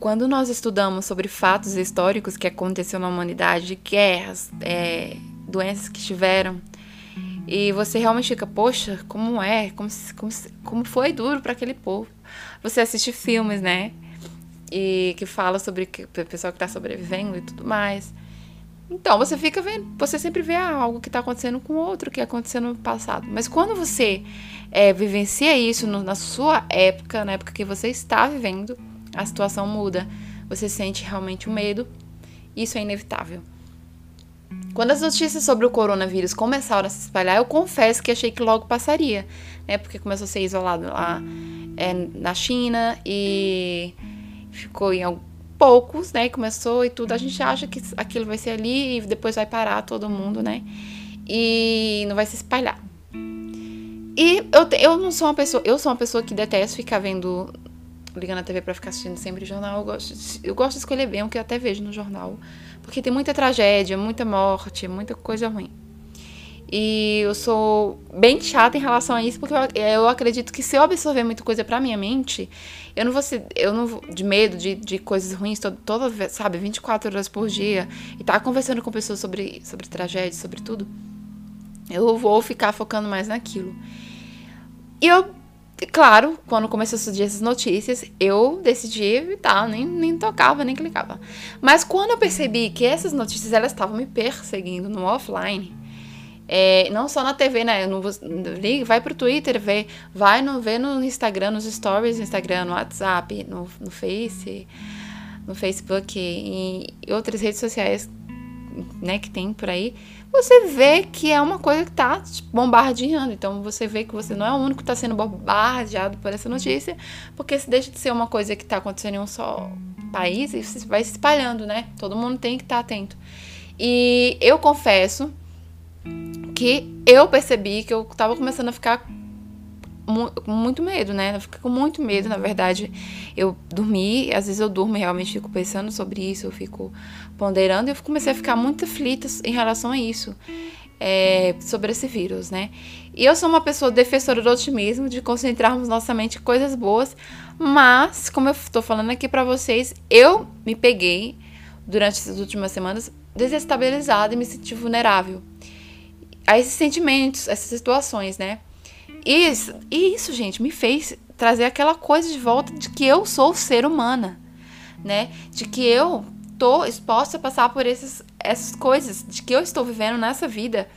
quando nós estudamos sobre fatos históricos que aconteceu na humanidade, guerras, é, doenças que tiveram, e você realmente fica, poxa, como é? Como, como, como foi duro para aquele povo. Você assiste filmes, né? E que fala sobre o pessoal que está sobrevivendo e tudo mais. Então, você fica vendo, você sempre vê algo que está acontecendo com outro que aconteceu no passado. Mas quando você é, vivencia isso no, na sua época, na época que você está vivendo, a situação muda. Você sente realmente o medo. Isso é inevitável. Quando as notícias sobre o coronavírus começaram a se espalhar, eu confesso que achei que logo passaria, né? Porque começou a ser isolado lá é, na China e ficou em poucos, né? Começou e tudo. A gente acha que aquilo vai ser ali e depois vai parar todo mundo, né? E não vai se espalhar. E eu, eu não sou uma pessoa, eu sou uma pessoa que detesta ficar vendo ligando a TV para ficar assistindo sempre jornal. Eu gosto, de, eu gosto de escolher bem o que eu até vejo no jornal, porque tem muita tragédia, muita morte, muita coisa ruim. E eu sou bem chata em relação a isso, porque eu, eu acredito que se eu absorver muita coisa pra minha mente, eu não vou ser, eu não vou, de medo de, de coisas ruins toda, toda, sabe, 24 horas por dia, e tá conversando com pessoas sobre, sobre tragédia, sobre tudo, eu vou ficar focando mais naquilo. E eu, claro, quando começou a surgir essas notícias, eu decidi evitar, nem, nem tocava, nem clicava. Mas quando eu percebi que essas notícias elas estavam me perseguindo no offline, é, não só na TV, né? Não, vai pro Twitter, vê, vai no, vê no Instagram, nos stories no Instagram, no WhatsApp, no, no Face, no Facebook e outras redes sociais né, que tem por aí, você vê que é uma coisa que tá te bombardeando. Então você vê que você não é o único que está sendo bombardeado por essa notícia, porque se deixa de ser uma coisa que está acontecendo em um só país e vai se espalhando, né? Todo mundo tem que estar tá atento. E eu confesso que eu percebi que eu tava começando a ficar com muito medo, né? Eu fiquei com muito medo, na verdade. Eu dormi, às vezes eu durmo e realmente fico pensando sobre isso, eu fico ponderando e eu comecei a ficar muito aflita em relação a isso, é, sobre esse vírus, né? E eu sou uma pessoa defensora do otimismo, de concentrarmos nossa mente em coisas boas, mas, como eu tô falando aqui para vocês, eu me peguei durante essas últimas semanas desestabilizada e me senti vulnerável a esses sentimentos, essas situações, né? E isso, e isso, gente, me fez trazer aquela coisa de volta de que eu sou ser humana, né? De que eu tô exposta a passar por esses, essas coisas, de que eu estou vivendo nessa vida.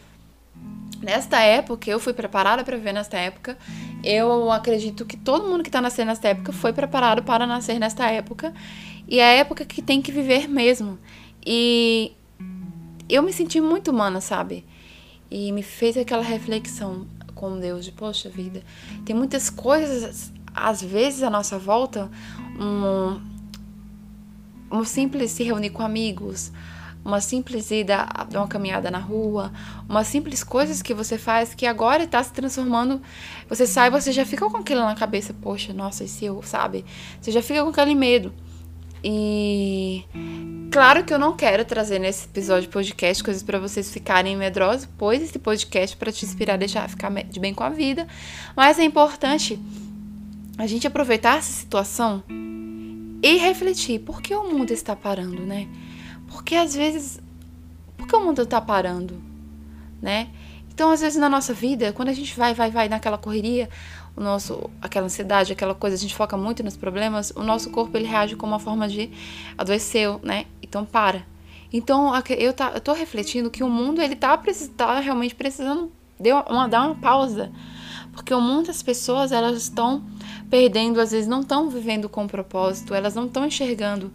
Nesta época, eu fui preparada para viver nesta época. Eu acredito que todo mundo que está nascendo nesta época foi preparado para nascer nesta época. E é a época que tem que viver mesmo. E eu me senti muito humana, sabe? e me fez aquela reflexão com Deus de poxa vida, tem muitas coisas às vezes à nossa volta, um, um simples se reunir com amigos, uma simples ida dar uma caminhada na rua, uma simples coisas que você faz que agora está se transformando. Você sai, você já fica com aquilo na cabeça, poxa, nossa, e se eu, sabe? Você já fica com aquele medo. E claro que eu não quero trazer nesse episódio de podcast coisas para vocês ficarem medrosos, pois esse podcast é para te inspirar, deixar ficar de bem com a vida. Mas é importante a gente aproveitar essa situação e refletir por que o mundo está parando, né? Porque às vezes, por que o mundo está parando, né? Então, às vezes na nossa vida, quando a gente vai, vai, vai naquela correria, o nosso aquela ansiedade, aquela coisa, a gente foca muito nos problemas, o nosso corpo ele reage como uma forma de adoeceu, né? Então para. Então eu tá, eu tô refletindo que o mundo ele tá, tá realmente precisando de uma, dar uma pausa, porque o mundo das pessoas elas estão perdendo, às vezes não estão vivendo com propósito, elas não estão enxergando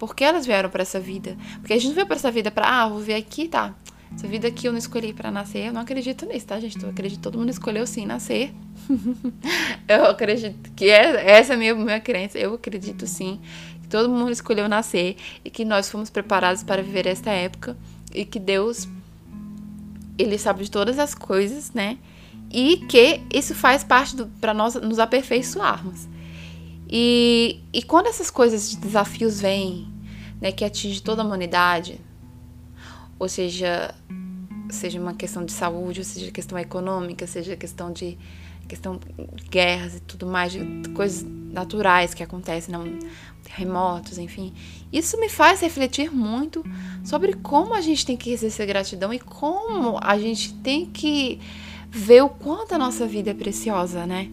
porque elas vieram para essa vida. Porque a gente não veio para essa vida para, ah, vou ver aqui, tá? Essa vida aqui eu não escolhi para nascer, eu não acredito nisso, tá, gente? Eu acredito que todo mundo escolheu sim nascer eu acredito que é, essa é a minha, minha crença. Eu acredito sim que todo mundo escolheu nascer e que nós fomos preparados para viver esta época e que Deus ele sabe de todas as coisas, né? E que isso faz parte para nós nos aperfeiçoarmos. E, e quando essas coisas de desafios vêm, né, que atinge toda a humanidade, ou seja, seja uma questão de saúde, ou seja questão econômica, seja questão de questão guerras e tudo mais, coisas naturais que acontecem, não, terremotos, enfim. Isso me faz refletir muito sobre como a gente tem que exercer gratidão e como a gente tem que ver o quanto a nossa vida é preciosa, né?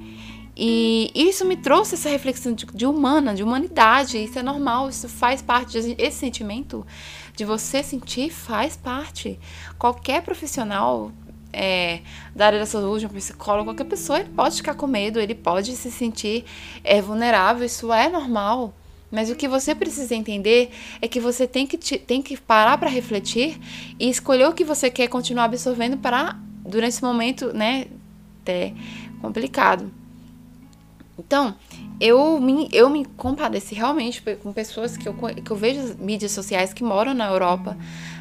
E isso me trouxe essa reflexão de, de humana, de humanidade. Isso é normal, isso faz parte. Esse sentimento de você sentir faz parte. Qualquer profissional é, da área da saúde, um psicólogo, qualquer pessoa, ele pode ficar com medo, ele pode se sentir é, vulnerável, isso é normal. Mas o que você precisa entender é que você tem que, te, tem que parar para refletir e escolher o que você quer continuar absorvendo para, durante esse momento, né, até complicado. Então, eu me, eu me compadeci realmente com pessoas que eu, que eu vejo mídias sociais que moram na Europa,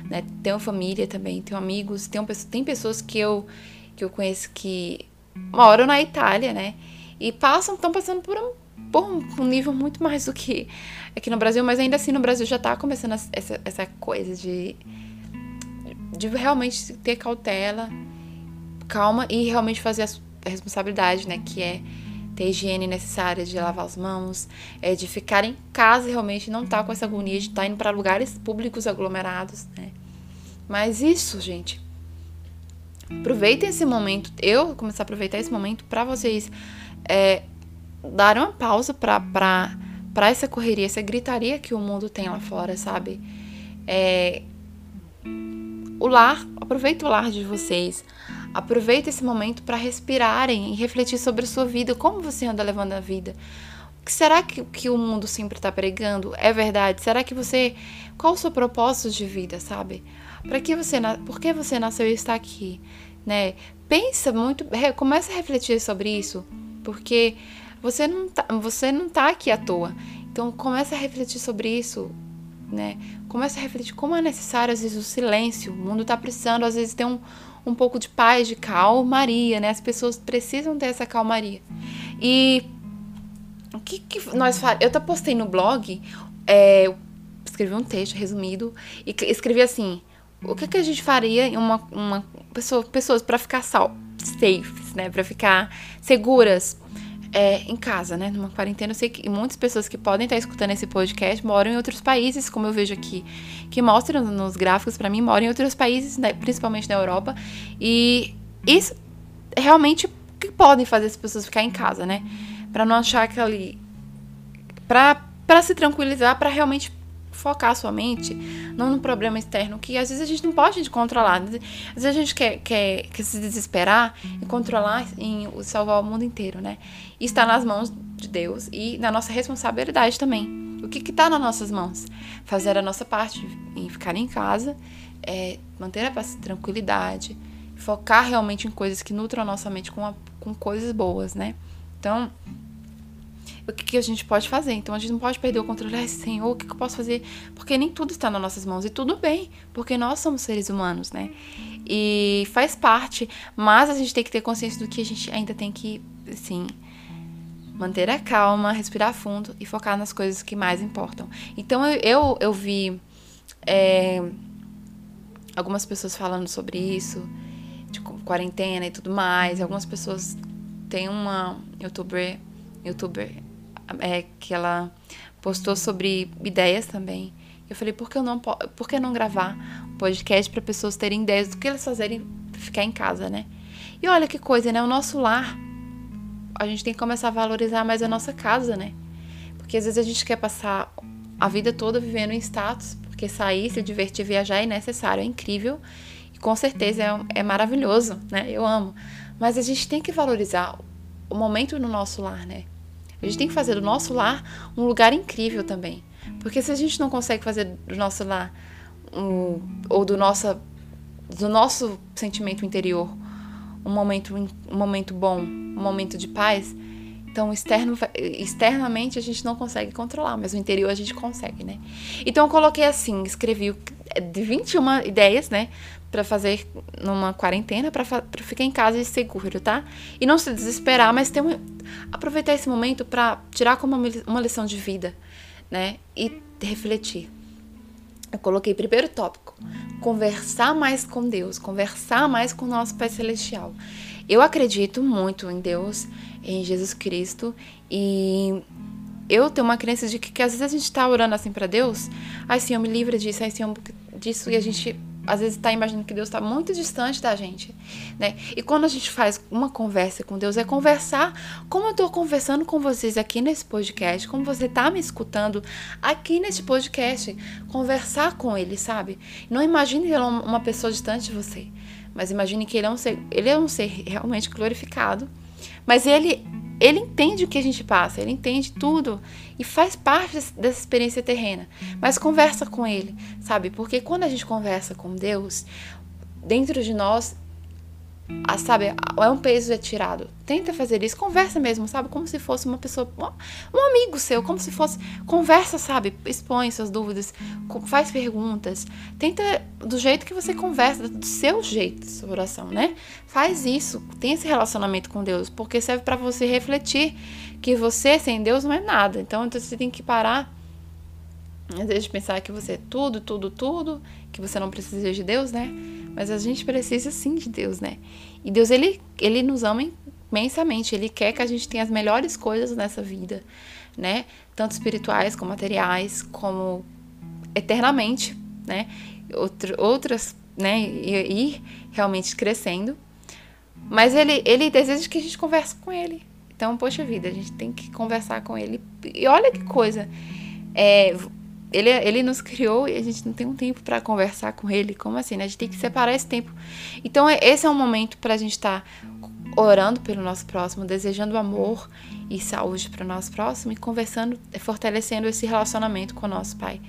né? Tenho família também, tenho amigos, tenho, tem pessoas que eu, que eu conheço que moram na Itália, né? E passam, estão passando por um, por um nível muito mais do que aqui no Brasil, mas ainda assim no Brasil já está começando essa, essa coisa de, de realmente ter cautela, calma e realmente fazer a responsabilidade, né? Que é ter higiene necessária de lavar as mãos, é, de ficar em casa realmente, não tá com essa agonia de estar tá indo para lugares públicos aglomerados, né? Mas isso, gente, aproveitem esse momento. Eu vou começar a aproveitar esse momento para vocês é, darem uma pausa para para essa correria, essa gritaria que o mundo tem lá fora, sabe? É, o lar, aproveita o lar de vocês. Aproveita esse momento para respirarem e refletir sobre a sua vida, como você anda levando a vida. Será que, que o mundo sempre está pregando é verdade? Será que você. Qual o seu propósito de vida, sabe? Para que você. Por que você nasceu e está aqui? Né? Pensa muito. Começa a refletir sobre isso, porque você não tá, você não tá aqui à toa. Então começa a refletir sobre isso, né? Começa a refletir como é necessário às vezes o silêncio. O mundo está precisando às vezes ter um um pouco de paz, de calmaria, né? As pessoas precisam ter essa calmaria. E o que, que nós fazemos? Eu até postei no blog, é, escrevi um texto resumido e escrevi assim: o que, que a gente faria em uma, uma pessoa, pessoas para ficar sal, safe, né? Para ficar seguras é, em casa, né? Numa quarentena. Eu sei que muitas pessoas que podem estar escutando esse podcast moram em outros países, como eu vejo aqui, que mostram nos gráficos para mim, moram em outros países, né? principalmente na Europa. E isso realmente que podem fazer as pessoas ficar em casa, né? Para não achar que ali. Para se tranquilizar, para realmente focar a sua mente não no problema externo, que às vezes a gente não pode controlar. Às vezes a gente quer, quer, quer se desesperar e controlar e salvar o mundo inteiro, né? Está nas mãos de Deus e na nossa responsabilidade também. O que está nas nossas mãos? Fazer a nossa parte em ficar em casa, é, manter a tranquilidade, focar realmente em coisas que nutram a nossa mente com, a, com coisas boas, né? Então, o que, que, a gente pode fazer. Então a gente não pode perder o controle. Ai, Senhor, o que, que, eu posso fazer? Porque nem tudo está nas nossas mãos. E tudo bem, porque nós somos seres humanos, né? E faz parte, mas a gente tem que ter consciência do que a gente ainda tem que, assim, manter a calma, respirar fundo e focar nas coisas que mais importam. Então eu, eu, eu vi é, algumas pessoas falando sobre isso, de quarentena e tudo mais. Algumas pessoas. Tem uma youtuber, youtuber é, que ela postou sobre ideias também. Eu falei, por que, eu não, por que não gravar um podcast para pessoas terem ideias do que elas fazerem ficar em casa, né? E olha que coisa, né? O nosso lar, a gente tem que começar a valorizar mais a nossa casa, né? Porque às vezes a gente quer passar a vida toda vivendo em status, porque sair, se divertir, viajar é necessário, é incrível. E com certeza é, é maravilhoso, né? Eu amo. Mas a gente tem que valorizar o momento no nosso lar, né? A gente tem que fazer do nosso lar um lugar incrível também. Porque se a gente não consegue fazer do nosso lar um, ou do nosso, do nosso sentimento interior um momento, um momento bom, um momento de paz, então externo, externamente a gente não consegue controlar, mas o interior a gente consegue, né? Então eu coloquei assim, escrevi de 21 ideias, né? Para fazer numa quarentena, para ficar em casa e seguro, tá? E não se desesperar, mas ter um, aproveitar esse momento para tirar como uma, lição de vida, né? E refletir. Eu coloquei primeiro tópico: conversar mais com Deus, conversar mais com o nosso Pai Celestial. Eu acredito muito em Deus, em Jesus Cristo e eu tenho uma crença de que, que às vezes a gente tá orando assim para Deus, ai Senhor, me livra disso, ai Senhor, disso, e a gente às vezes está imaginando que Deus está muito distante da gente, né? E quando a gente faz uma conversa com Deus, é conversar como eu estou conversando com vocês aqui nesse podcast, como você está me escutando aqui nesse podcast, conversar com Ele, sabe? Não imagine ele é uma pessoa distante de você, mas imagine que Ele é um ser, ele é um ser realmente glorificado, mas Ele ele entende o que a gente passa, ele entende tudo e faz parte dessa experiência terrena. Mas conversa com ele, sabe? Porque quando a gente conversa com Deus, dentro de nós a, sabe, é um peso é tirado. Tenta fazer isso, conversa mesmo, sabe? Como se fosse uma pessoa, um amigo seu, como se fosse. Conversa, sabe? Expõe suas dúvidas, faz perguntas. Tenta do jeito que você conversa, do seu jeito, sua oração, né? Faz isso, tem esse relacionamento com Deus, porque serve para você refletir que você sem Deus não é nada. Então, então você tem que parar às vezes pensar que você é tudo, tudo, tudo, que você não precisa de Deus, né? Mas a gente precisa sim de Deus, né? E Deus, ele, ele nos ama imensamente. Ele quer que a gente tenha as melhores coisas nessa vida, né? Tanto espirituais como materiais, como eternamente, né? Outra, outras, né? E, e realmente crescendo. Mas ele, ele deseja que a gente converse com ele. Então, poxa vida, a gente tem que conversar com ele. E olha que coisa. É, ele, ele nos criou e a gente não tem um tempo para conversar com ele. Como assim? Né? A gente tem que separar esse tempo. Então, é, esse é um momento para a gente estar tá orando pelo nosso próximo, desejando amor e saúde para o nosso próximo e conversando, fortalecendo esse relacionamento com o nosso Pai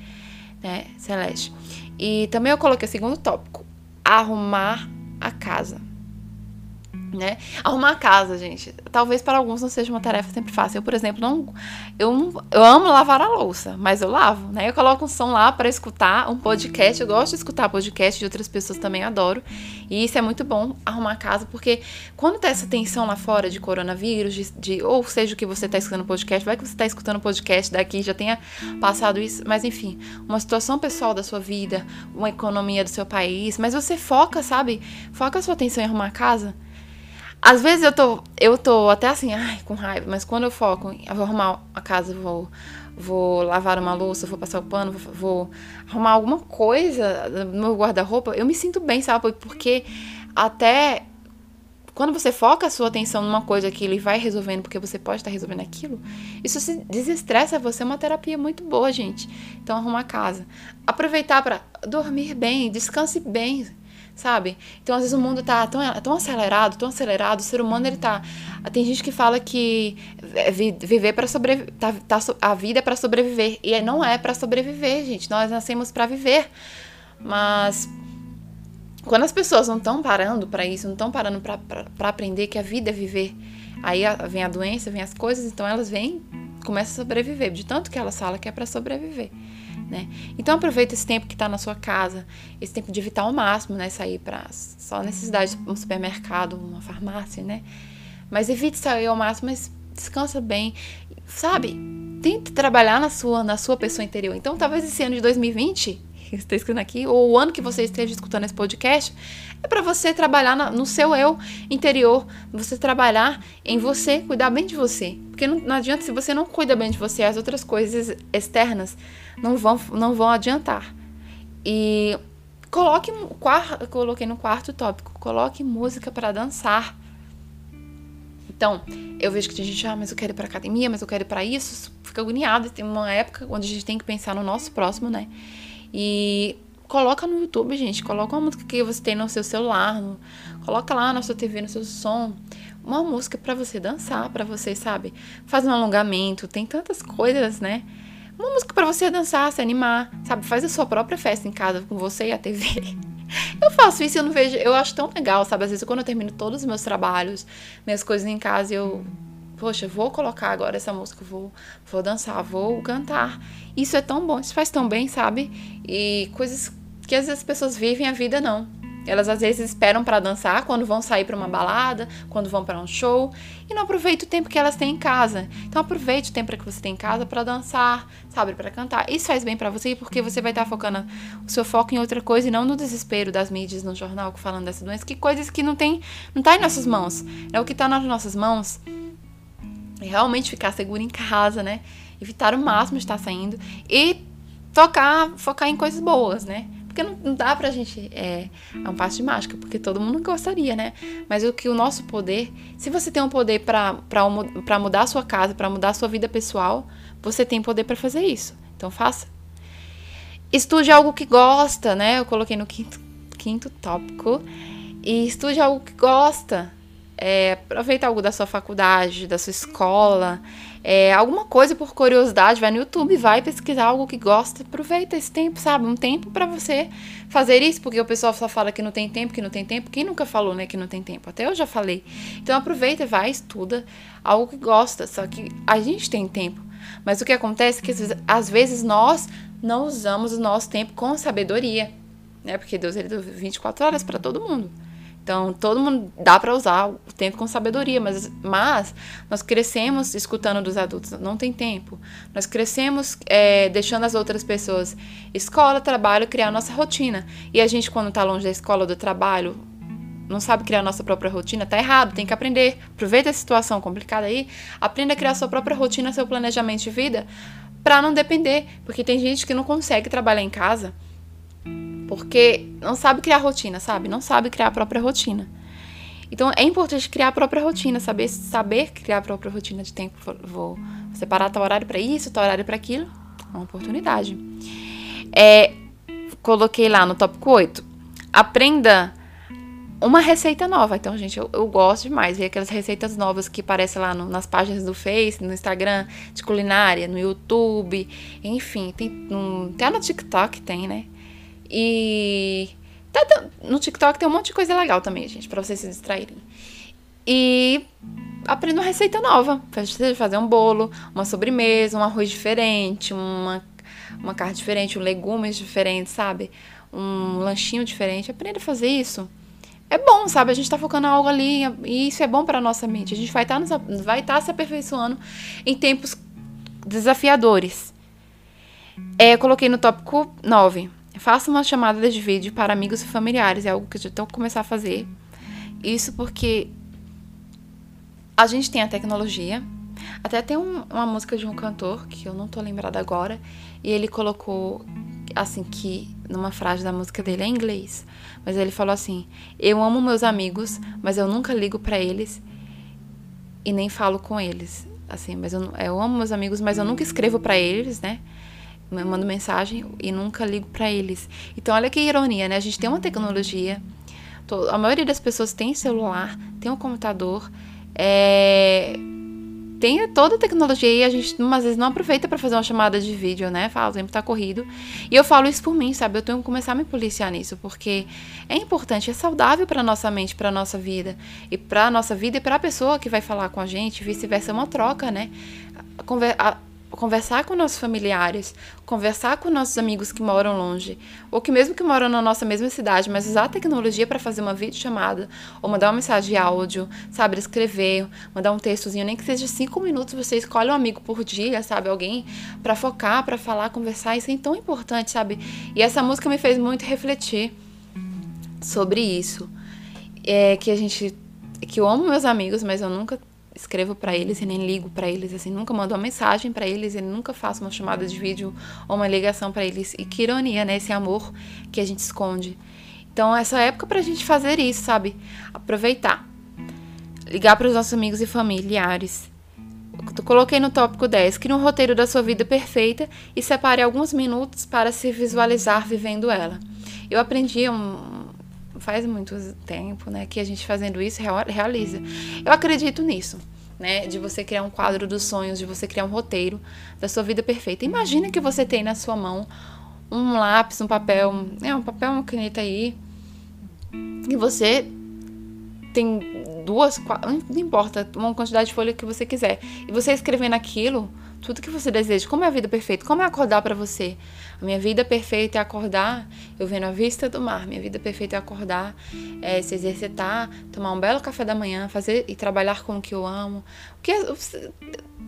né, Celeste. E também eu coloquei o segundo tópico: arrumar a casa né? Arrumar a casa, gente. Talvez para alguns não seja uma tarefa sempre fácil. Eu, por exemplo, não eu, eu amo lavar a louça, mas eu lavo, né? Eu coloco um som lá para escutar um podcast. Eu gosto de escutar podcast de outras pessoas também adoro. E isso é muito bom arrumar a casa, porque quando tá essa tensão lá fora de coronavírus, de, de ou seja o que você tá escutando podcast, vai que você tá escutando podcast daqui já tenha passado isso, mas enfim, uma situação pessoal da sua vida, uma economia do seu país, mas você foca, sabe? Foca a sua atenção em arrumar a casa às vezes eu tô, eu tô até assim, ai, com raiva, mas quando eu foco, eu vou arrumar a casa, vou, vou lavar uma louça, vou passar o pano, vou, vou arrumar alguma coisa no meu guarda-roupa, eu me sinto bem, sabe? Porque até quando você foca a sua atenção numa coisa que ele vai resolvendo, porque você pode estar resolvendo aquilo, isso se desestressa você, é uma terapia muito boa, gente. Então, arrumar a casa. Aproveitar para dormir bem, descanse bem sabe? Então, às vezes o mundo tá tão, tão acelerado, tão acelerado, o ser humano ele tá. Tem gente que fala que é viver para sobreviver, tá, tá, a vida é para sobreviver e não é para sobreviver, gente. Nós nascemos para viver. Mas quando as pessoas não estão parando para isso, não estão parando para aprender que a vida é viver, aí vem a doença, vem as coisas, então elas vêm, começam a sobreviver, de tanto que elas falam que é para sobreviver né? Então aproveita esse tempo que está na sua casa, esse tempo de evitar ao máximo, né? Sair para só necessidade um supermercado, uma farmácia, né? Mas evite sair ao máximo, mas descansa bem, sabe? Tente trabalhar na sua, na sua pessoa interior. Então, talvez esse ano de 2020 que está escrevendo aqui, ou o ano que você esteja escutando esse podcast, é para você trabalhar no seu eu interior, você trabalhar em você, cuidar bem de você. Porque não, não, adianta, se você não cuida bem de você, as outras coisas externas não vão, não vão adiantar. E coloque, coloquei no quarto tópico, coloque música para dançar. Então, eu vejo que tem gente, ah, mas eu quero ir pra academia, mas eu quero ir pra isso, fica agoniado. Tem uma época onde a gente tem que pensar no nosso próximo, né? E coloca no YouTube, gente. Coloca uma música que você tem no seu celular. No, coloca lá na sua TV, no seu som. Uma música para você dançar, para você, sabe? Fazer um alongamento. Tem tantas coisas, né? Uma música para você dançar, se animar, sabe? Faz a sua própria festa em casa com você e a TV. Eu faço isso eu não vejo. Eu acho tão legal, sabe? Às vezes, quando eu termino todos os meus trabalhos, minhas coisas em casa, eu poxa, vou colocar agora essa música, vou, vou dançar, vou cantar. Isso é tão bom, isso faz tão bem, sabe? E coisas que às vezes as pessoas vivem a vida não. Elas às vezes esperam para dançar quando vão sair para uma balada, quando vão para um show e não aproveita o tempo que elas têm em casa. Então aproveite o tempo que você tem em casa para dançar, sabe, para cantar. Isso faz bem para você porque você vai estar tá focando o seu foco em outra coisa e não no desespero das mídias no jornal falando dessa doença, que coisas que não tem, não tá em nossas mãos. É o que tá nas nossas mãos realmente ficar seguro em casa, né? Evitar o máximo de estar saindo e tocar, focar em coisas boas, né? Porque não, não dá pra gente. É, é um passo de mágica, porque todo mundo gostaria, né? Mas o que o nosso poder. Se você tem um poder para mudar a sua casa, para mudar a sua vida pessoal, você tem poder para fazer isso. Então faça. Estude algo que gosta, né? Eu coloquei no quinto, quinto tópico. E estude algo que gosta. É, aproveita algo da sua faculdade, da sua escola, é, alguma coisa por curiosidade, vai no YouTube, vai pesquisar algo que gosta, aproveita esse tempo, sabe? Um tempo para você fazer isso, porque o pessoal só fala que não tem tempo, que não tem tempo. Quem nunca falou, né, que não tem tempo? Até eu já falei. Então aproveita, vai, estuda algo que gosta, só que a gente tem tempo. Mas o que acontece é que às vezes nós não usamos o nosso tempo com sabedoria, né? Porque Deus ele deu 24 horas para todo mundo. Então, todo mundo dá para usar o tempo com sabedoria, mas, mas nós crescemos escutando dos adultos, não tem tempo. Nós crescemos é, deixando as outras pessoas, escola, trabalho, criar nossa rotina. E a gente, quando está longe da escola do trabalho, não sabe criar nossa própria rotina, tá errado, tem que aprender. Aproveita a situação complicada aí, aprenda a criar sua própria rotina, seu planejamento de vida, para não depender, porque tem gente que não consegue trabalhar em casa porque não sabe criar rotina, sabe? Não sabe criar a própria rotina. Então é importante criar a própria rotina, saber saber criar a própria rotina de tempo. Vou separar tal horário para isso, tal horário para aquilo. É uma oportunidade. É, coloquei lá no tópico 8. Aprenda uma receita nova. Então, gente, eu, eu gosto demais ver aquelas receitas novas que aparecem lá no, nas páginas do Face, no Instagram, de culinária, no YouTube, enfim, tem um, até no TikTok tem, né? E tá, no TikTok tem um monte de coisa legal também, gente, para vocês se distraírem. E aprenda uma receita nova. Fazer um bolo, uma sobremesa, um arroz diferente, uma, uma carne diferente, um legumes diferentes, sabe? Um lanchinho diferente. Aprenda a fazer isso. É bom, sabe? A gente tá focando algo ali e isso é bom para nossa mente. A gente vai tá tá se aperfeiçoando em tempos desafiadores. É, coloquei no tópico 9. Faça uma chamada de vídeo para amigos e familiares, é algo que eu já que começar a fazer. Isso porque a gente tem a tecnologia. Até tem um, uma música de um cantor, que eu não tô lembrada agora, e ele colocou assim que numa frase da música dele é em inglês, mas ele falou assim: "Eu amo meus amigos, mas eu nunca ligo para eles e nem falo com eles". Assim, mas eu, eu amo meus amigos, mas eu nunca escrevo para eles, né? Eu mando mensagem e nunca ligo para eles. Então, olha que ironia, né? A gente tem uma tecnologia, a maioria das pessoas tem celular, tem um computador, é, tem toda a tecnologia e a gente às vezes não aproveita para fazer uma chamada de vídeo, né? Fala, o tempo tá corrido. E eu falo isso por mim, sabe? Eu tenho que começar a me policiar nisso, porque é importante, é saudável para nossa mente, para nossa vida e para nossa vida e para a pessoa que vai falar com a gente, vice-versa, é uma troca, né? A, conversar com nossos familiares, conversar com nossos amigos que moram longe, ou que mesmo que moram na nossa mesma cidade, mas usar a tecnologia para fazer uma videochamada, ou mandar uma mensagem de áudio, sabe, escrever, mandar um textozinho, nem que seja cinco minutos, você escolhe um amigo por dia, sabe, alguém para focar, para falar, conversar, isso é tão importante, sabe? E essa música me fez muito refletir sobre isso, é que a gente, que eu amo meus amigos, mas eu nunca escrevo para eles e nem ligo para eles, assim, nunca mando uma mensagem para eles e nunca faço uma chamada de vídeo ou uma ligação para eles. E que ironia, né? Esse amor que a gente esconde. Então, essa época pra gente fazer isso, sabe? Aproveitar. Ligar para os nossos amigos e familiares. Eu coloquei no tópico 10, crie um roteiro da sua vida perfeita e separe alguns minutos para se visualizar vivendo ela. Eu aprendi um, faz muito tempo, né, que a gente fazendo isso realiza. Eu acredito nisso. Né, de você criar um quadro dos sonhos, de você criar um roteiro da sua vida perfeita. Imagina que você tem na sua mão um lápis, um papel, é um papel, uma caneta aí, e você tem duas, não importa, uma quantidade de folha que você quiser, e você escrevendo aquilo, tudo que você deseja. Como é a vida perfeita? Como é acordar para você? A minha vida perfeita é acordar, eu vendo a vista do mar. Minha vida perfeita é acordar, é se exercitar, tomar um belo café da manhã, fazer e trabalhar com o que eu amo. Porque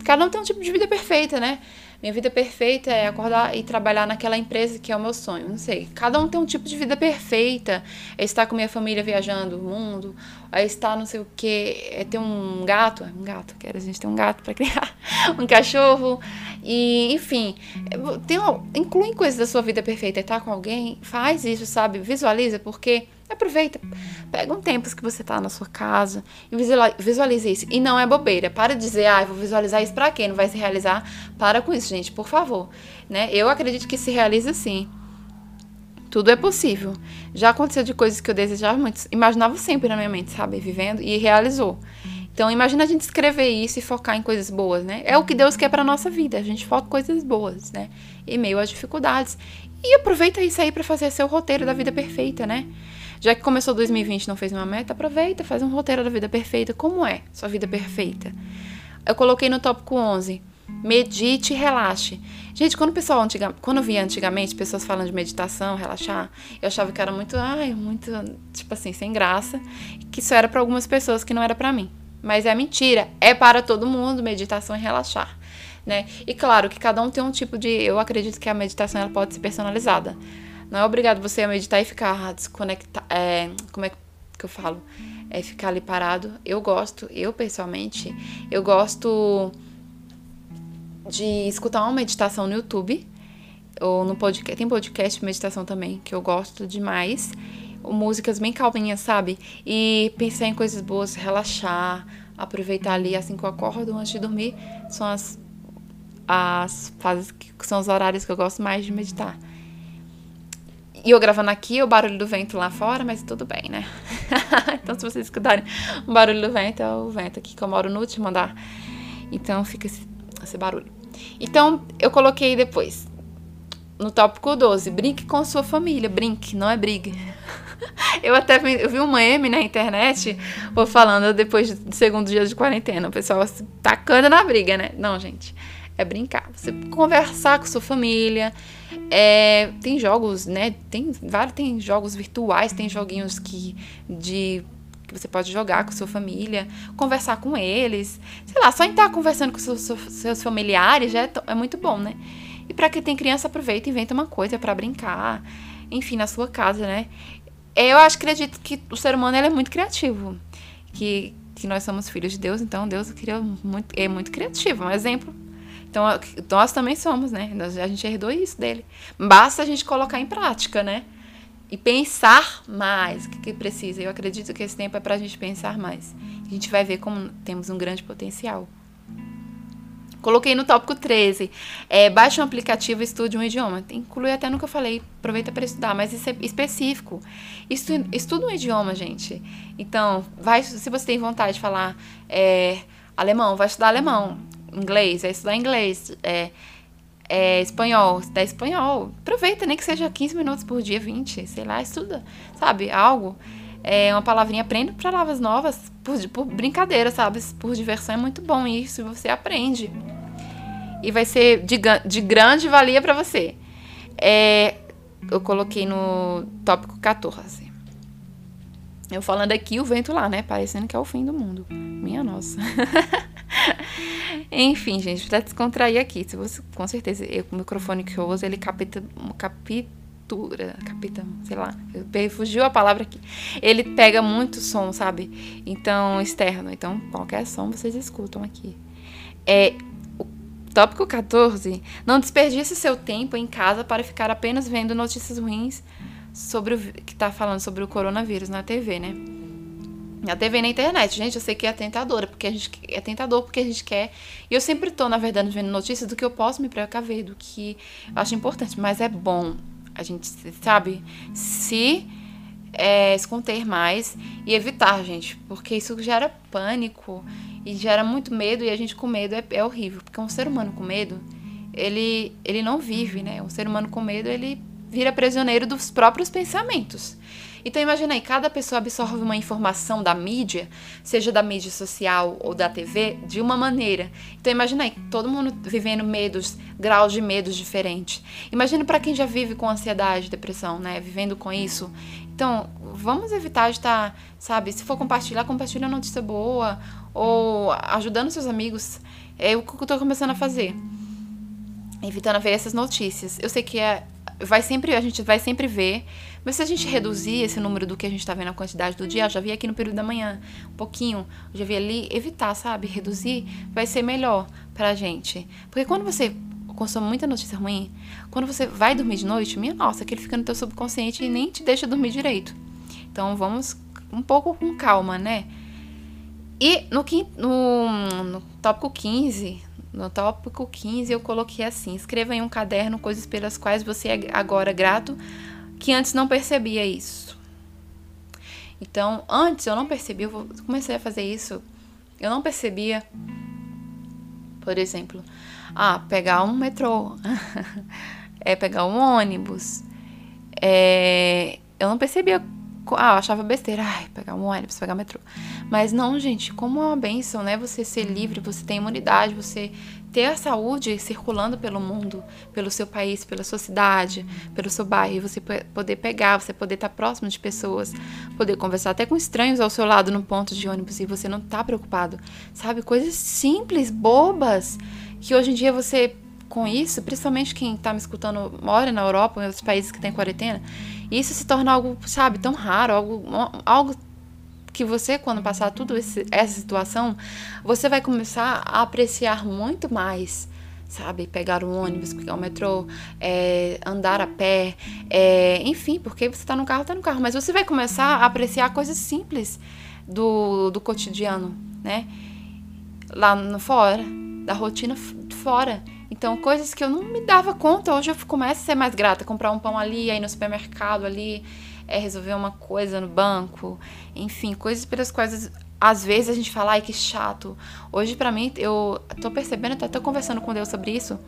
cada um tem um tipo de vida perfeita, né? Minha vida perfeita é acordar e trabalhar naquela empresa que é o meu sonho. Não sei. Cada um tem um tipo de vida perfeita. É estar com minha família viajando o mundo. É estar não sei o que. É ter um gato. Um gato, quero a gente ter um gato para criar. um cachorro. E, enfim. Tem, inclui coisas da sua vida perfeita. É estar com alguém. Faz isso, sabe? Visualiza, porque Aproveita, pega um tempo que você tá na sua casa e visualize isso. E não é bobeira. Para de dizer, ah, vou visualizar isso pra quê? Não vai se realizar. Para com isso, gente, por favor. Né? Eu acredito que se realiza sim. Tudo é possível. Já aconteceu de coisas que eu desejava muito, imaginava sempre na minha mente, sabe? Vivendo e realizou. Então, imagina a gente escrever isso e focar em coisas boas, né? É o que Deus quer para nossa vida. A gente foca em coisas boas, né? Em meio às dificuldades. E aproveita isso aí para fazer seu roteiro da vida perfeita, né? Já que começou 2020 e não fez uma meta, aproveita, faz um roteiro da vida perfeita. Como é sua vida perfeita? Eu coloquei no tópico 11. Medite e relaxe. Gente, quando o pessoal antiga, quando eu via antigamente pessoas falando de meditação, relaxar, eu achava que era muito, ai, muito, tipo assim, sem graça, que isso era para algumas pessoas que não era para mim. Mas é mentira, é para todo mundo meditação e relaxar, né? E claro que cada um tem um tipo de, eu acredito que a meditação ela pode ser personalizada. Não é obrigado você a meditar e ficar desconectado. É, como é que eu falo? É ficar ali parado. Eu gosto, eu pessoalmente, eu gosto de escutar uma meditação no YouTube ou no podcast. Tem podcast meditação também que eu gosto demais. Músicas bem calminhas, sabe? E pensar em coisas boas, relaxar, aproveitar ali assim que eu acordo antes de dormir. São as, as fases que são os horários que eu gosto mais de meditar. E eu gravando aqui, o barulho do vento lá fora, mas tudo bem, né? então, se vocês escutarem o barulho do vento, é o vento aqui que eu moro no último andar. Então, fica esse, esse barulho. Então, eu coloquei depois, no tópico 12, brinque com sua família. Brinque, não é brigue. Eu até vi, eu vi um meme na internet, vou falando depois do segundo dia de quarentena, o pessoal se tacando na briga, né? Não, gente é brincar. Você conversar com sua família. É, tem jogos, né? Tem vários, tem jogos virtuais, tem joguinhos que de que você pode jogar com sua família, conversar com eles, sei lá, só em estar conversando com seus, seus familiares já é, é muito bom, né? E para quem tem criança, aproveita e inventa uma coisa para brincar, enfim, na sua casa, né? Eu acho, acredito que o ser humano é muito criativo, que, que nós somos filhos de Deus, então Deus criou muito, é muito criativo. Um exemplo então, nós também somos, né? A gente herdou isso dele. Basta a gente colocar em prática, né? E pensar mais o que, que precisa. Eu acredito que esse tempo é para a gente pensar mais. A gente vai ver como temos um grande potencial. Coloquei no tópico 13. É, baixe um aplicativo e estude um idioma. Inclui até no que eu falei. Aproveita para estudar, mas isso é específico. Estu, estuda um idioma, gente. Então, vai, se você tem vontade de falar é, alemão, vai estudar alemão inglês, é estudar inglês, é, é espanhol, estudar espanhol. Aproveita, nem que seja 15 minutos por dia, 20, sei lá, estuda, sabe? Algo. É uma palavrinha, aprende palavras novas por, por brincadeira, sabe? Por diversão é muito bom isso, você aprende. E vai ser de, de grande valia para você. É, eu coloquei no tópico 14. Eu falando aqui, o vento lá, né? Parecendo que é o fim do mundo. Minha nossa. Enfim, gente, pra descontrair aqui, se você, com certeza, eu, o microfone que eu uso, ele capita, captura, capita, sei lá, fugiu a palavra aqui. Ele pega muito som, sabe? Então, externo. Então, qualquer som vocês escutam aqui. É, tópico 14, não desperdice seu tempo em casa para ficar apenas vendo notícias ruins sobre o que tá falando sobre o coronavírus na TV, né? Na TV e na internet, gente, eu sei que é tentadora, porque a gente é tentador porque a gente quer. E eu sempre tô, na verdade, vendo notícias do que eu posso me precaver, do que eu acho importante, mas é bom a gente, sabe, se é, mais e evitar, gente, porque isso gera pânico e gera muito medo e a gente com medo é, é horrível, porque um ser humano com medo, ele ele não vive, né? Um ser humano com medo, ele vira prisioneiro dos próprios pensamentos. Então imagina aí, cada pessoa absorve uma informação da mídia, seja da mídia social ou da TV, de uma maneira. Então imagina aí, todo mundo vivendo medos, graus de medos diferentes. Imagina para quem já vive com ansiedade, depressão, né, vivendo com isso. Então, vamos evitar de estar, sabe, se for compartilhar, compartilha notícia boa ou ajudando seus amigos. É o que eu tô começando a fazer. evitando ver essas notícias. Eu sei que é, vai sempre, a gente vai sempre ver, mas se a gente reduzir esse número do que a gente tá vendo a quantidade do dia, já vi aqui no período da manhã, um pouquinho, já vi ali, evitar, sabe? Reduzir vai ser melhor pra gente. Porque quando você consome muita notícia ruim, quando você vai dormir de noite, minha nossa, aquele fica no teu subconsciente e nem te deixa dormir direito. Então vamos um pouco com calma, né? E no, no, no tópico 15, no tópico 15 eu coloquei assim: escreva em um caderno coisas pelas quais você é agora grato, que antes não percebia isso. Então, antes eu não percebia, eu comecei a fazer isso, eu não percebia, por exemplo, ah, pegar um metrô, é pegar um ônibus. É, eu não percebia ah, eu achava besteira, ai, pegar um ônibus, pegar metrô. Mas não, gente, como é uma benção, né? Você ser livre, você ter imunidade, você ter a saúde circulando pelo mundo, pelo seu país, pela sua cidade, pelo seu bairro, você poder pegar, você poder estar próximo de pessoas, poder conversar até com estranhos ao seu lado no ponto de ônibus e você não tá preocupado. Sabe? Coisas simples, bobas, que hoje em dia você com isso, principalmente quem está me escutando mora na Europa, em outros países que tem quarentena, isso se torna algo, sabe, tão raro, algo, algo que você, quando passar tudo esse, essa situação, você vai começar a apreciar muito mais, sabe? Pegar um ônibus, pegar o metrô, é, andar a pé, é, enfim, porque você está no carro, está no carro, mas você vai começar a apreciar coisas simples do, do cotidiano, né? Lá no fora, da rotina fora. Então, coisas que eu não me dava conta, hoje eu começo a ser mais grata. Comprar um pão ali, aí no supermercado ali, é, resolver uma coisa no banco. Enfim, coisas pelas quais às vezes a gente fala, ai que chato. Hoje, para mim, eu tô percebendo, até tô conversando com Deus sobre isso,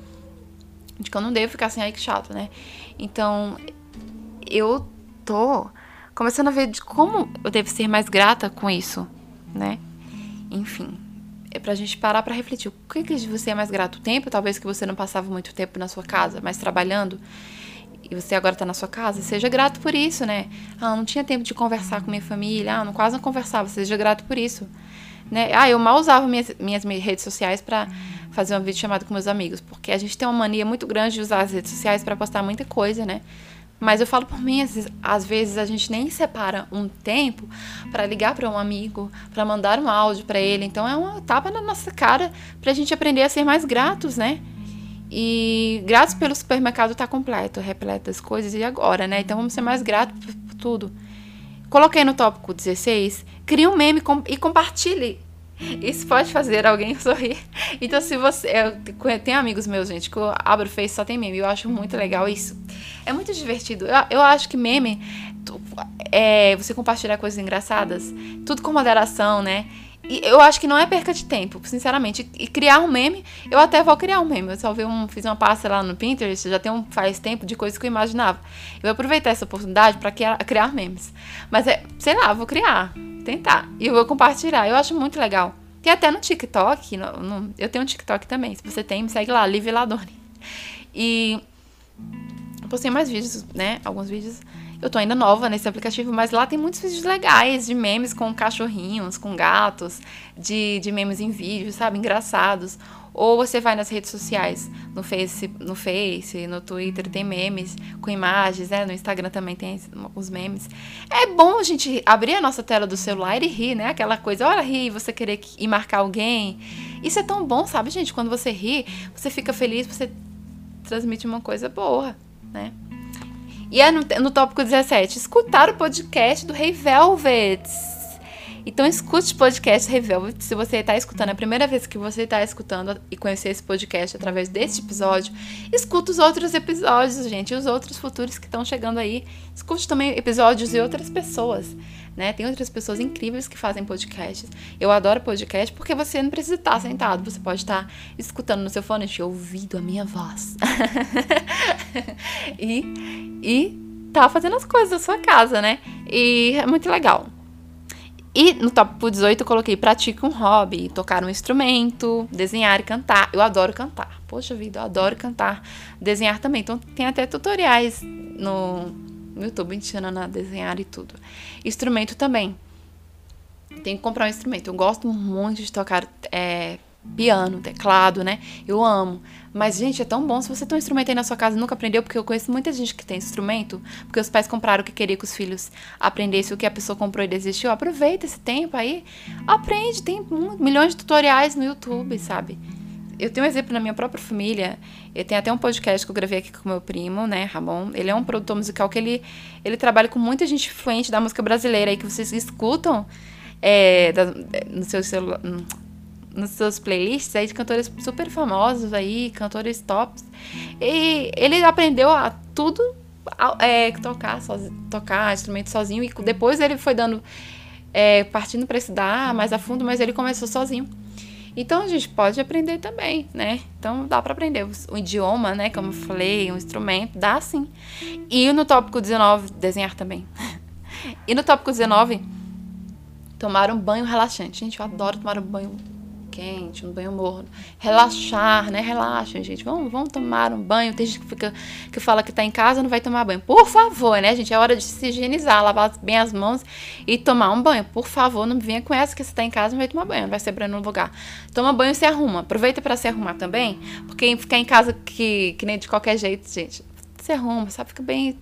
de que eu não devo ficar assim, ai que chato, né? Então, eu tô começando a ver de como eu devo ser mais grata com isso, né? Enfim é pra gente parar para refletir. O que, que você é mais grato? O tempo, talvez que você não passava muito tempo na sua casa, mas trabalhando, e você agora tá na sua casa, seja grato por isso, né? Ah, não tinha tempo de conversar com minha família, ah, não, quase não conversava, seja grato por isso. Né? Ah, eu mal usava minhas, minhas redes sociais para fazer uma vídeo chamada com meus amigos, porque a gente tem uma mania muito grande de usar as redes sociais para postar muita coisa, né? Mas eu falo por mim, às vezes, a gente nem separa um tempo para ligar para um amigo, para mandar um áudio para ele. Então é uma tapa na nossa cara para a gente aprender a ser mais gratos, né? E gratos pelo supermercado tá completo, repleto das coisas e agora, né? Então vamos ser mais gratos por tudo. Coloquei no tópico 16, crie um meme e compartilhe isso pode fazer alguém sorrir. Então, se você. Eu, tem amigos meus, gente, que eu abro o Face só tem meme. Eu acho muito legal isso. É muito divertido. Eu, eu acho que meme é você compartilhar coisas engraçadas, tudo com moderação, né? E eu acho que não é perca de tempo, sinceramente. E criar um meme, eu até vou criar um meme. Eu só vi um, fiz uma pasta lá no Pinterest, já tem um faz tempo de coisas que eu imaginava. Eu vou aproveitar essa oportunidade para criar, memes. Mas é, sei lá, vou criar tentar. E eu vou compartilhar. Eu acho muito legal. Tem até no TikTok. No, no, eu tenho um TikTok também. Se você tem, me segue lá, Liv Ladoni. E postei mais vídeos, né? Alguns vídeos. Eu tô ainda nova nesse aplicativo, mas lá tem muitos vídeos legais de memes com cachorrinhos, com gatos, de, de memes em vídeo, sabe? Engraçados. Ou você vai nas redes sociais, no Face, no Face, no Twitter tem memes com imagens, né? No Instagram também tem os memes. É bom a gente abrir a nossa tela do celular e rir, né? Aquela coisa, olha, rir, você querer ir marcar alguém. Isso é tão bom, sabe, gente? Quando você ri, você fica feliz, você transmite uma coisa boa, né? E é no, no tópico 17, escutar o podcast do Rei Velvets. Então escute o podcast Revel. Se você está escutando, é a primeira vez que você está escutando e conhecer esse podcast através deste episódio, escuta os outros episódios, gente, e os outros futuros que estão chegando aí. Escute também episódios de outras pessoas, né? Tem outras pessoas incríveis que fazem podcasts. Eu adoro podcast porque você não precisa estar sentado, você pode estar escutando no seu fone e ouvindo a minha voz. e, e tá fazendo as coisas da sua casa, né? E é muito legal. E no top 18 eu coloquei pratique um hobby, tocar um instrumento, desenhar e cantar. Eu adoro cantar. Poxa vida, eu adoro cantar. Desenhar também. Então tem até tutoriais no, YouTube ensinando a desenhar e tudo. Instrumento também. Tem que comprar um instrumento. Eu gosto muito de tocar é, piano, teclado, né? Eu amo. Mas, gente, é tão bom se você tem um instrumento aí na sua casa e nunca aprendeu, porque eu conheço muita gente que tem instrumento, porque os pais compraram o que queria que os filhos aprendessem o que a pessoa comprou e desistiu. Aproveita esse tempo aí, aprende, tem milhões de tutoriais no YouTube, sabe? Eu tenho um exemplo na minha própria família. Eu tenho até um podcast que eu gravei aqui com meu primo, né, Ramon. Ele é um produtor musical que ele, ele trabalha com muita gente influente da música brasileira aí que vocês escutam é, da, no seu celular nos seus playlists aí de cantores super famosos aí, cantores tops. E ele aprendeu a tudo é, tocar, sozinho, tocar instrumento sozinho. E depois ele foi dando. É, partindo para estudar mais a fundo, mas ele começou sozinho. Então a gente pode aprender também, né? Então dá para aprender o idioma, né? Como eu falei, um instrumento, dá sim. E no tópico 19, desenhar também. e no tópico 19, tomar um banho relaxante. Gente, eu adoro tomar um banho quente, um banho morno. Relaxar, né? Relaxem, gente. Vamos, vamos tomar um banho. Tem gente que, fica, que fala que tá em casa não vai tomar banho. Por favor, né, gente? É hora de se higienizar, lavar bem as mãos e tomar um banho. Por favor, não venha com essa que você tá em casa não vai tomar banho, não vai ser branco no lugar. Toma banho e se arruma. Aproveita para se arrumar também, porque ficar em casa que, que nem de qualquer jeito, gente. Se arruma, sabe? Fica bem,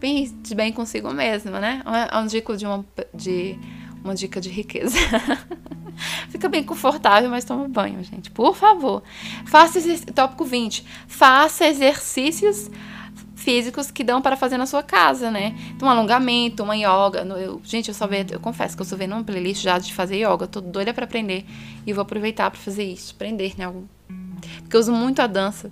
bem de bem consigo mesma, né? É um dica de uma. De, uma dica de riqueza. Fica bem confortável, mas toma banho, gente. Por favor. Faça tópico 20. Faça exercícios físicos que dão para fazer na sua casa, né? Um alongamento, uma yoga. Eu, gente, eu só vejo, eu confesso que eu sou vendo uma playlist já de fazer yoga. Tô doida para aprender e vou aproveitar para fazer isso, aprender, né? Porque eu uso muito a dança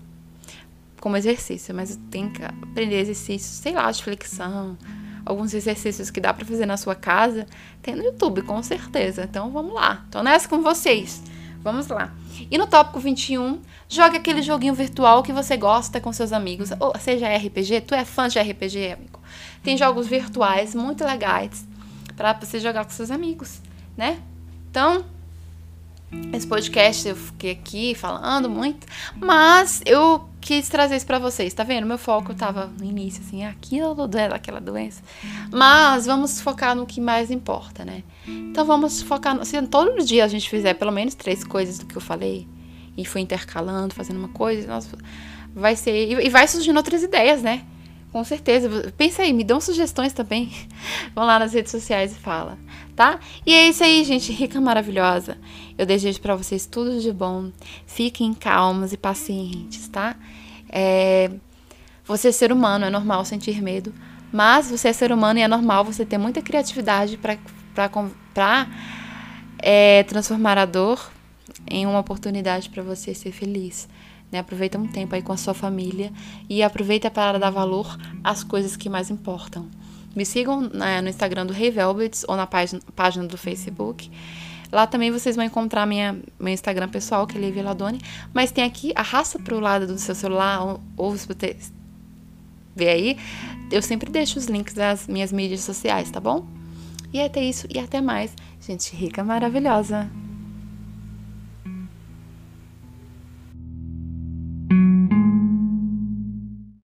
como exercício, mas eu tenho que aprender exercícios, sei lá, de flexão, alguns exercícios que dá para fazer na sua casa, tem no YouTube, com certeza. Então vamos lá. Tô nessa com vocês. Vamos lá. E no tópico 21, jogue aquele joguinho virtual que você gosta com seus amigos. Ou seja RPG, tu é fã de RPG, amigo. Tem jogos virtuais muito legais para você jogar com seus amigos, né? Então, esse podcast eu fiquei aqui falando muito, mas eu quis trazer isso para vocês, tá vendo? Meu foco tava no início, assim, aquilo daquela doença. Mas vamos focar no que mais importa, né? Então vamos focar, se todo dia a gente fizer pelo menos três coisas do que eu falei e foi intercalando, fazendo uma coisa, nossa, vai ser. E vai surgindo outras ideias, né? Com certeza. Pensa aí, me dão sugestões também. Vão lá nas redes sociais e fala, tá? E é isso aí, gente, rica maravilhosa. Eu desejo para vocês tudo de bom. Fiquem calmos e pacientes, tá? É... Você é ser humano, é normal sentir medo, mas você é ser humano e é normal você ter muita criatividade para é, transformar a dor em uma oportunidade para você ser feliz. Né? Aproveita um tempo aí com a sua família e aproveita para dar valor às coisas que mais importam. Me sigam né, no Instagram do Rei hey Velvets ou na página, página do Facebook. Lá também vocês vão encontrar minha, meu Instagram pessoal, que é Levi Ladoni. Mas tem aqui, arrasta para o lado do seu celular, ou, ou se você ver aí, eu sempre deixo os links das minhas mídias sociais, tá bom? E até isso, e até mais. Gente rica, maravilhosa.